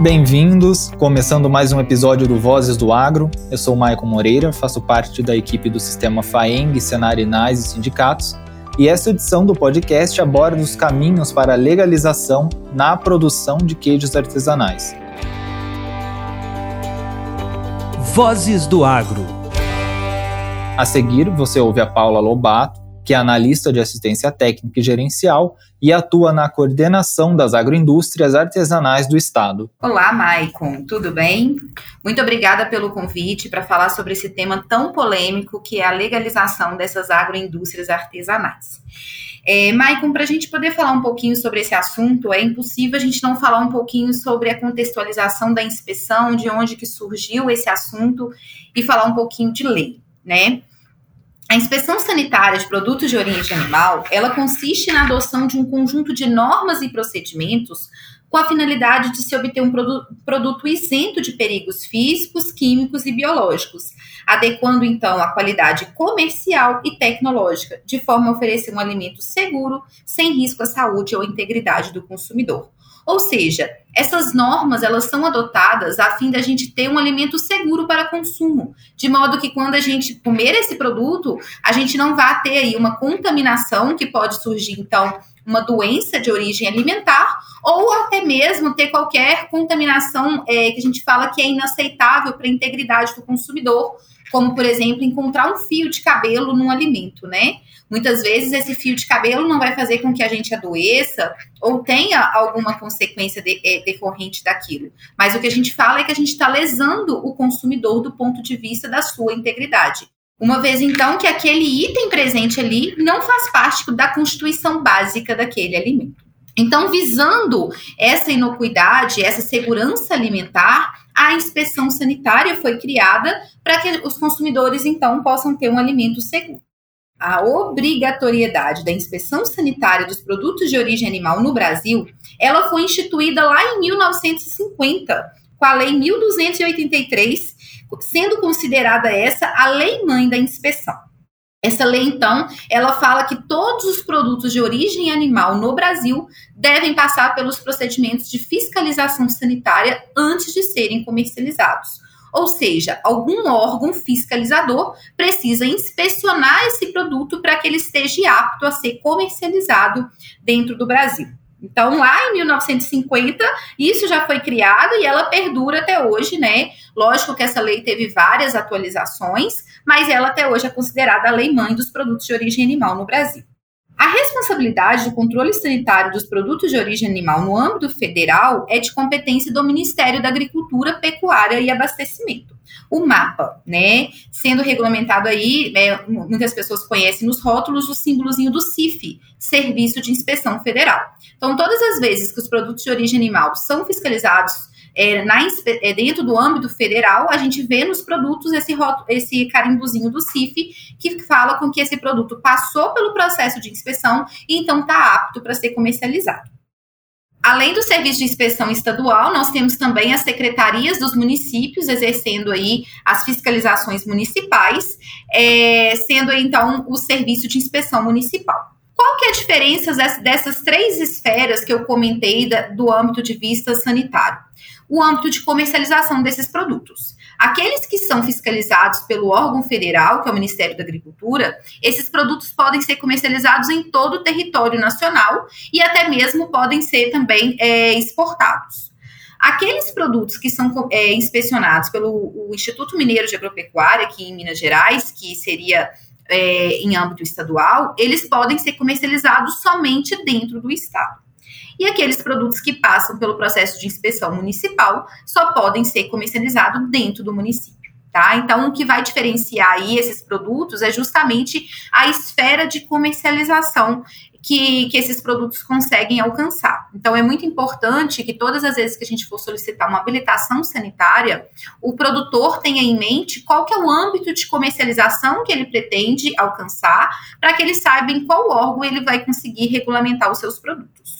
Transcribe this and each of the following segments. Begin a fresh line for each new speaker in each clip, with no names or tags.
Bem-vindos, começando mais um episódio do Vozes do Agro. Eu sou o Maicon Moreira, faço parte da equipe do sistema FAENG, Senarinais e Sindicatos, e esta edição do podcast aborda os caminhos para a legalização na produção de queijos artesanais.
Vozes do Agro.
A seguir, você ouve a Paula Lobato, que é analista de assistência técnica e gerencial e atua na coordenação das agroindústrias artesanais do Estado.
Olá, Maicon, tudo bem? Muito obrigada pelo convite para falar sobre esse tema tão polêmico que é a legalização dessas agroindústrias artesanais. É, Maicon, para a gente poder falar um pouquinho sobre esse assunto, é impossível a gente não falar um pouquinho sobre a contextualização da inspeção, de onde que surgiu esse assunto e falar um pouquinho de lei, né? A inspeção sanitária de produtos de origem animal, ela consiste na adoção de um conjunto de normas e procedimentos com a finalidade de se obter um produto, isento de perigos físicos, químicos e biológicos, adequando então a qualidade comercial e tecnológica, de forma a oferecer um alimento seguro, sem risco à saúde ou integridade do consumidor. Ou seja, essas normas elas são adotadas a fim da gente ter um alimento seguro para consumo, de modo que quando a gente comer esse produto, a gente não vá ter aí uma contaminação que pode surgir então uma doença de origem alimentar ou até mesmo ter qualquer contaminação é, que a gente fala que é inaceitável para a integridade do consumidor, como por exemplo encontrar um fio de cabelo num alimento, né? Muitas vezes esse fio de cabelo não vai fazer com que a gente adoeça ou tenha alguma consequência de, é, decorrente daquilo. Mas o que a gente fala é que a gente está lesando o consumidor do ponto de vista da sua integridade. Uma vez então que aquele item presente ali não faz parte da constituição básica daquele alimento. Então, visando essa inocuidade, essa segurança alimentar, a inspeção sanitária foi criada para que os consumidores então possam ter um alimento seguro a obrigatoriedade da inspeção sanitária dos produtos de origem animal no Brasil, ela foi instituída lá em 1950, com a Lei 1283, sendo considerada essa a lei mãe da inspeção. Essa lei, então, ela fala que todos os produtos de origem animal no Brasil devem passar pelos procedimentos de fiscalização sanitária antes de serem comercializados. Ou seja, algum órgão fiscalizador precisa inspecionar esse produto para que ele esteja apto a ser comercializado dentro do Brasil. Então, lá em 1950, isso já foi criado e ela perdura até hoje, né? Lógico que essa lei teve várias atualizações, mas ela até hoje é considerada a lei mãe dos produtos de origem animal no Brasil. A responsabilidade do controle sanitário dos produtos de origem animal no âmbito federal é de competência do Ministério da Agricultura, Pecuária e Abastecimento. O MAPA, né, sendo regulamentado aí, é, muitas pessoas conhecem nos rótulos o símbolozinho do CIF, Serviço de Inspeção Federal. Então, todas as vezes que os produtos de origem animal são fiscalizados é, na, é, dentro do âmbito federal, a gente vê nos produtos esse, esse carimbozinho do CIF que fala com que esse produto passou pelo processo de inspeção e então está apto para ser comercializado. Além do serviço de inspeção estadual, nós temos também as secretarias dos municípios exercendo aí as fiscalizações municipais, é, sendo então o serviço de inspeção municipal. Qual que é a diferença dessas três esferas que eu comentei da, do âmbito de vista sanitário? O âmbito de comercialização desses produtos. Aqueles que são fiscalizados pelo órgão federal, que é o Ministério da Agricultura, esses produtos podem ser comercializados em todo o território nacional e até mesmo podem ser também é, exportados. Aqueles produtos que são é, inspecionados pelo Instituto Mineiro de Agropecuária, aqui em Minas Gerais, que seria é, em âmbito estadual, eles podem ser comercializados somente dentro do estado. E aqueles produtos que passam pelo processo de inspeção municipal só podem ser comercializados dentro do município. Tá? Então, o que vai diferenciar aí esses produtos é justamente a esfera de comercialização que, que esses produtos conseguem alcançar. Então, é muito importante que todas as vezes que a gente for solicitar uma habilitação sanitária, o produtor tenha em mente qual que é o âmbito de comercialização que ele pretende alcançar, para que ele saiba em qual órgão ele vai conseguir regulamentar os seus produtos.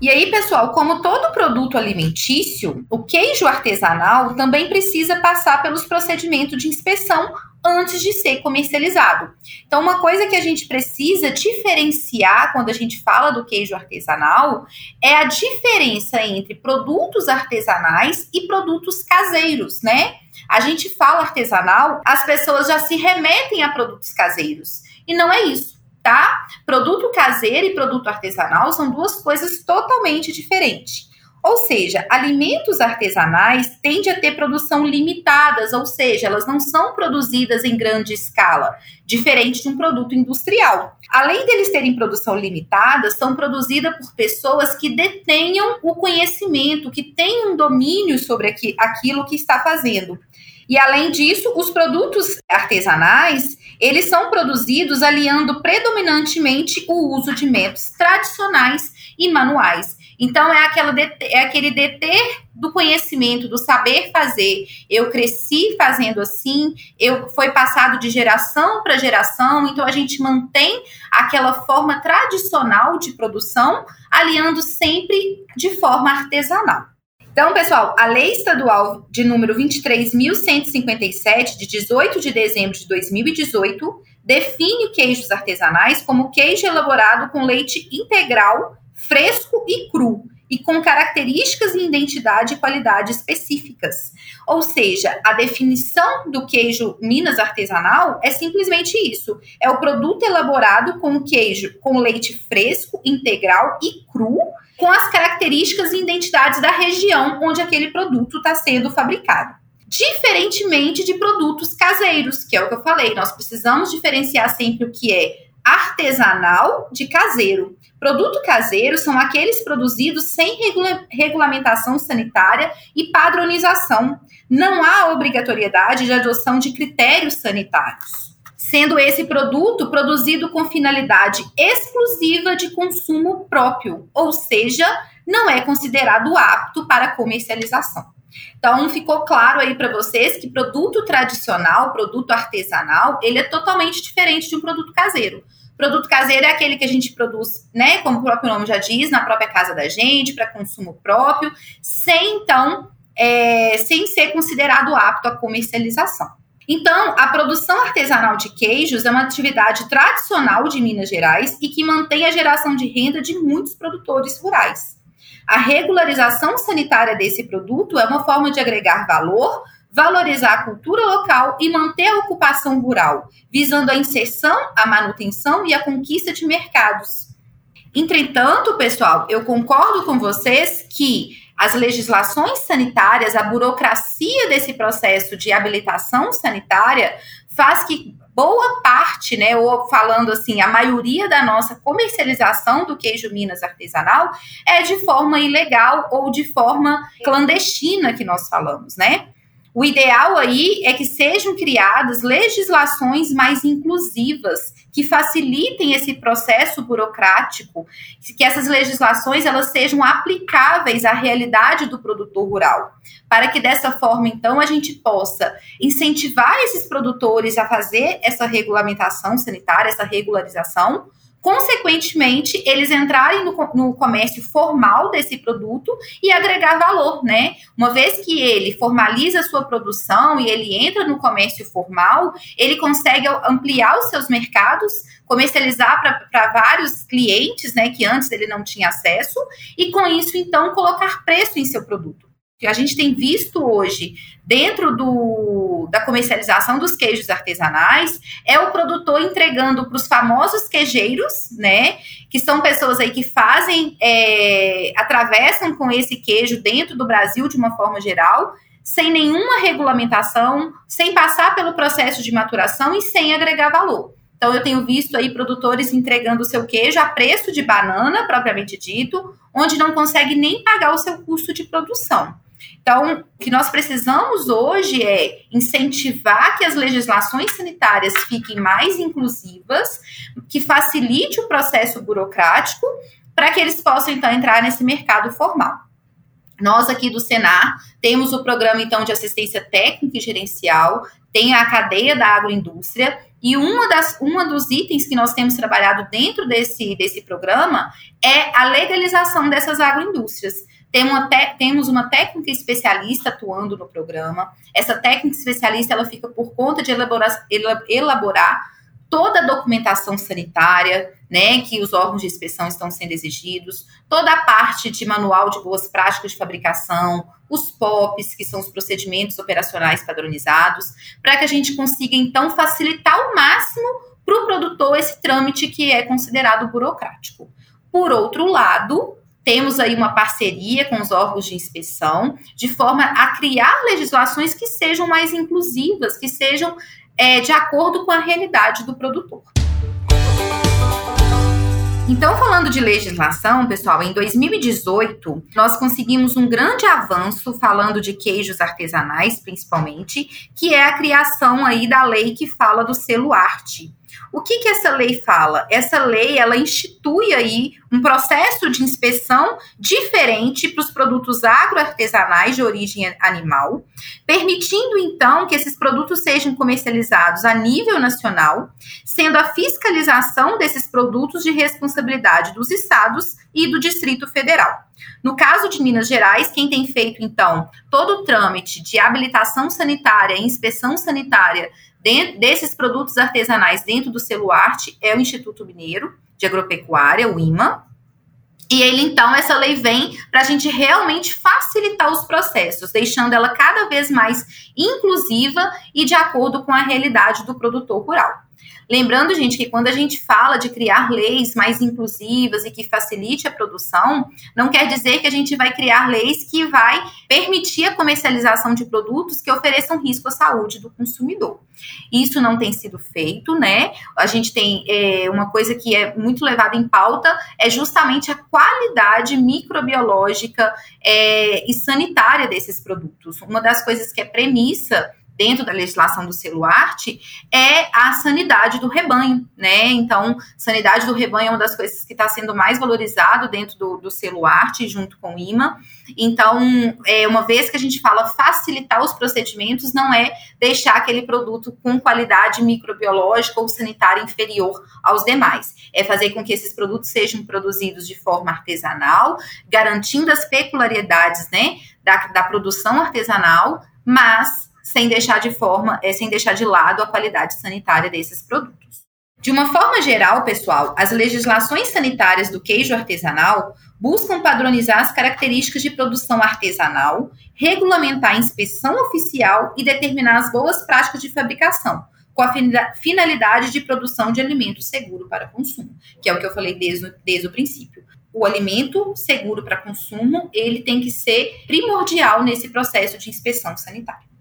E aí, pessoal, como todo produto alimentício, o queijo artesanal também precisa passar pelos procedimentos de inspeção antes de ser comercializado. Então, uma coisa que a gente precisa diferenciar quando a gente fala do queijo artesanal é a diferença entre produtos artesanais e produtos caseiros, né? A gente fala artesanal, as pessoas já se remetem a produtos caseiros. E não é isso, tá? Produto caseiro e produto artesanal são duas coisas totalmente diferentes. Ou seja, alimentos artesanais tendem a ter produção limitadas, ou seja, elas não são produzidas em grande escala, diferente de um produto industrial. Além deles terem produção limitada, são produzidas por pessoas que detenham o conhecimento, que têm um domínio sobre aquilo que está fazendo. E além disso, os produtos artesanais, eles são produzidos aliando predominantemente o uso de métodos tradicionais e manuais. Então é, aquela é aquele deter do conhecimento, do saber fazer. Eu cresci fazendo assim, eu foi passado de geração para geração, então a gente mantém aquela forma tradicional de produção, aliando sempre de forma artesanal. Então, pessoal, a lei estadual de número 23.157, de 18 de dezembro de 2018, define queijos artesanais como queijo elaborado com leite integral, fresco e cru, e com características e identidade e qualidade específicas. Ou seja, a definição do queijo Minas artesanal é simplesmente isso: é o produto elaborado com queijo com leite fresco, integral e cru com as características e identidades da região onde aquele produto está sendo fabricado. Diferentemente de produtos caseiros, que é o que eu falei, nós precisamos diferenciar sempre o que é artesanal de caseiro. Produto caseiro são aqueles produzidos sem regula regulamentação sanitária e padronização. Não há obrigatoriedade de adoção de critérios sanitários sendo esse produto produzido com finalidade exclusiva de consumo próprio, ou seja, não é considerado apto para comercialização. Então, ficou claro aí para vocês que produto tradicional, produto artesanal, ele é totalmente diferente de um produto caseiro. Produto caseiro é aquele que a gente produz, né, como o próprio nome já diz, na própria casa da gente, para consumo próprio, sem então, é, sem ser considerado apto à comercialização. Então, a produção artesanal de queijos é uma atividade tradicional de Minas Gerais e que mantém a geração de renda de muitos produtores rurais. A regularização sanitária desse produto é uma forma de agregar valor, valorizar a cultura local e manter a ocupação rural, visando a inserção, a manutenção e a conquista de mercados. Entretanto, pessoal, eu concordo com vocês que as legislações sanitárias, a burocracia desse processo de habilitação sanitária faz que boa parte, né, ou falando assim, a maioria da nossa comercialização do queijo Minas artesanal é de forma ilegal ou de forma clandestina que nós falamos, né? O ideal aí é que sejam criadas legislações mais inclusivas, que facilitem esse processo burocrático, que essas legislações elas sejam aplicáveis à realidade do produtor rural, para que dessa forma então a gente possa incentivar esses produtores a fazer essa regulamentação sanitária, essa regularização, consequentemente, eles entrarem no, no, comércio formal desse produto e agregar valor, né? Uma vez que ele formaliza a sua produção e ele entra no comércio formal, ele consegue ampliar os seus mercados, comercializar para vários clientes, né, que antes ele não tinha acesso, e com isso, então, colocar preço em seu produto que a gente tem visto hoje dentro do, da comercialização dos queijos artesanais é o produtor entregando para os famosos queijeiros, né? Que são pessoas aí que fazem, é, atravessam com esse queijo dentro do Brasil de uma forma geral, sem nenhuma regulamentação, sem passar pelo processo de maturação e sem agregar valor. Então, eu tenho visto aí produtores entregando o seu queijo a preço de banana, propriamente dito, onde não consegue nem pagar o seu custo de produção. Então, o que nós precisamos hoje é incentivar que as legislações sanitárias fiquem mais inclusivas, que facilite o processo burocrático, para que eles possam, então, entrar nesse mercado formal. Nós aqui do Senar temos o programa, então, de assistência técnica e gerencial, tem a cadeia da agroindústria, e uma, das, uma dos itens que nós temos trabalhado dentro desse, desse programa é a legalização dessas agroindústrias Tem uma temos uma técnica especialista atuando no programa. Essa técnica especialista ela fica por conta de elaborar, elaborar toda a documentação sanitária, né, que os órgãos de inspeção estão sendo exigidos, toda a parte de manual de boas práticas de fabricação, os POPs, que são os procedimentos operacionais padronizados, para que a gente consiga então facilitar ao máximo para o produtor esse trâmite que é considerado burocrático. Por outro lado, temos aí uma parceria com os órgãos de inspeção, de forma a criar legislações que sejam mais inclusivas, que sejam é, de acordo com a realidade do produtor. Então, falando de legislação, pessoal, em 2018, nós conseguimos um grande avanço falando de queijos artesanais, principalmente, que é a criação aí da lei que fala do selo arte. O que, que essa lei fala? Essa lei ela institui aí um processo de inspeção diferente para os produtos agroartesanais de origem animal, permitindo então que esses produtos sejam comercializados a nível nacional, sendo a fiscalização desses produtos de responsabilidade dos estados e do Distrito Federal. No caso de Minas Gerais, quem tem feito então todo o trâmite de habilitação sanitária e inspeção sanitária dentro desses produtos artesanais dentro do Celuarte é o Instituto Mineiro de Agropecuária, o IMA. E ele, então, essa lei vem para a gente realmente facilitar os processos, deixando ela cada vez mais inclusiva e de acordo com a realidade do produtor rural. Lembrando, gente, que quando a gente fala de criar leis mais inclusivas e que facilite a produção, não quer dizer que a gente vai criar leis que vai permitir a comercialização de produtos que ofereçam risco à saúde do consumidor. Isso não tem sido feito, né? A gente tem é, uma coisa que é muito levada em pauta, é justamente a qualidade microbiológica é, e sanitária desses produtos. Uma das coisas que é premissa dentro da legislação do celuarte é a sanidade do rebanho, né? Então, sanidade do rebanho é uma das coisas que está sendo mais valorizado dentro do, do celuarte, junto com o IMA. Então, é, uma vez que a gente fala facilitar os procedimentos, não é deixar aquele produto com qualidade microbiológica ou sanitária inferior aos demais. É fazer com que esses produtos sejam produzidos de forma artesanal, garantindo as peculiaridades, né, da, da produção artesanal, mas sem deixar de forma, é, sem deixar de lado a qualidade sanitária desses produtos. De uma forma geral, pessoal, as legislações sanitárias do queijo artesanal buscam padronizar as características de produção artesanal, regulamentar a inspeção oficial e determinar as boas práticas de fabricação, com a finalidade de produção de alimento seguro para consumo, que é o que eu falei desde, desde o princípio. O alimento seguro para consumo, ele tem que ser primordial nesse processo de inspeção sanitária.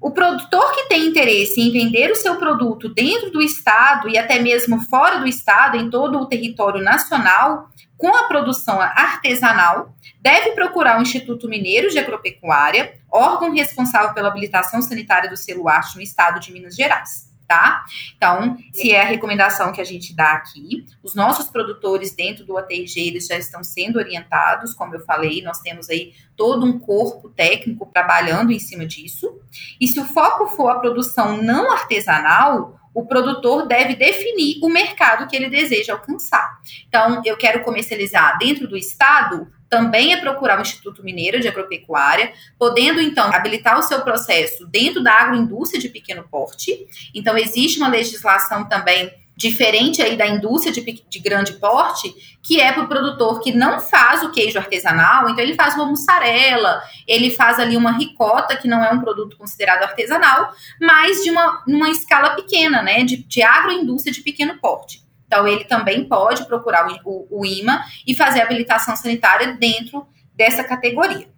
O produtor que tem interesse em vender o seu produto dentro do estado e até mesmo fora do estado, em todo o território nacional, com a produção artesanal, deve procurar o Instituto Mineiro de Agropecuária, órgão responsável pela habilitação sanitária do selo no estado de Minas Gerais tá? Então, se é a recomendação que a gente dá aqui, os nossos produtores dentro do ATG, eles já estão sendo orientados, como eu falei, nós temos aí todo um corpo técnico trabalhando em cima disso. E se o foco for a produção não artesanal, o produtor deve definir o mercado que ele deseja alcançar. Então, eu quero comercializar dentro do estado, também é procurar o Instituto Mineiro de Agropecuária, podendo então habilitar o seu processo dentro da agroindústria de pequeno porte. Então, existe uma legislação também diferente aí da indústria de, de grande porte, que é para o produtor que não faz o queijo artesanal, então ele faz uma mussarela, ele faz ali uma ricota, que não é um produto considerado artesanal, mas de uma, uma escala pequena, né, de, de agroindústria de pequeno porte. Então, ele também pode procurar o, o, o IMA e fazer a habilitação sanitária dentro dessa categoria.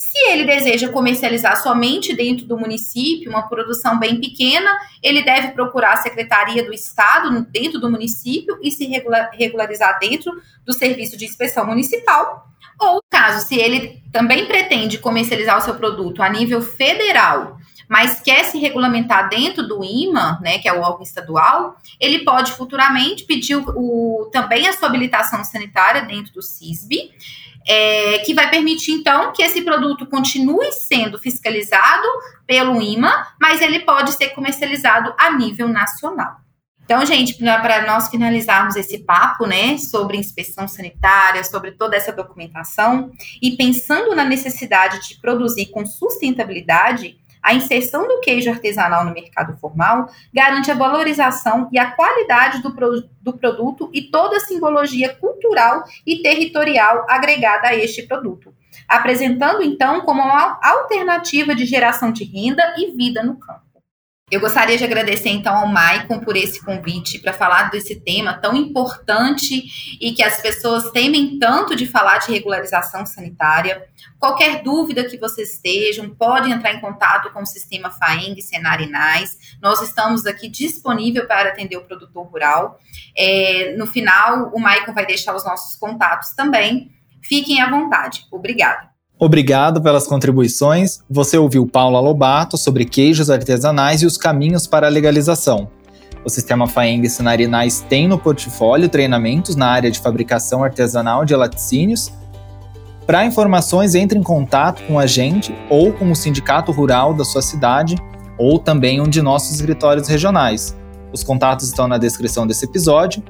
Se ele deseja comercializar somente dentro do município, uma produção bem pequena, ele deve procurar a Secretaria do Estado dentro do município e se regularizar dentro do Serviço de Inspeção Municipal. Ou, caso, se ele também pretende comercializar o seu produto a nível federal mas quer se regulamentar dentro do IMA, né, que é o órgão estadual, ele pode futuramente pedir o, o também a sua habilitação sanitária dentro do CISB, é, que vai permitir, então, que esse produto continue sendo fiscalizado pelo IMA, mas ele pode ser comercializado a nível nacional. Então, gente, para nós finalizarmos esse papo, né, sobre inspeção sanitária, sobre toda essa documentação, e pensando na necessidade de produzir com sustentabilidade, a inserção do queijo artesanal no mercado formal garante a valorização e a qualidade do, pro, do produto e toda a simbologia cultural e territorial agregada a este produto, apresentando então como uma alternativa de geração de renda e vida no campo. Eu gostaria de agradecer então ao Maicon por esse convite para falar desse tema tão importante e que as pessoas temem tanto de falar de regularização sanitária. Qualquer dúvida que vocês estejam, podem entrar em contato com o sistema FAENG, Senar NAS. Nós estamos aqui disponível para atender o produtor rural. É, no final, o Maicon vai deixar os nossos contatos também. Fiquem à vontade. Obrigada.
Obrigado pelas contribuições. Você ouviu Paula Lobato sobre queijos artesanais e os caminhos para a legalização. O sistema Faeng Senarinais tem no portfólio treinamentos na área de fabricação artesanal de laticínios. Para informações, entre em contato com a gente ou com o sindicato rural da sua cidade ou também um de nossos escritórios regionais. Os contatos estão na descrição desse episódio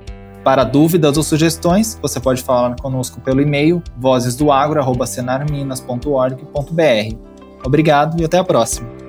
para dúvidas ou sugestões, você pode falar conosco pelo e-mail vozesdoagro.senarminas.org.br. Obrigado e até a próxima.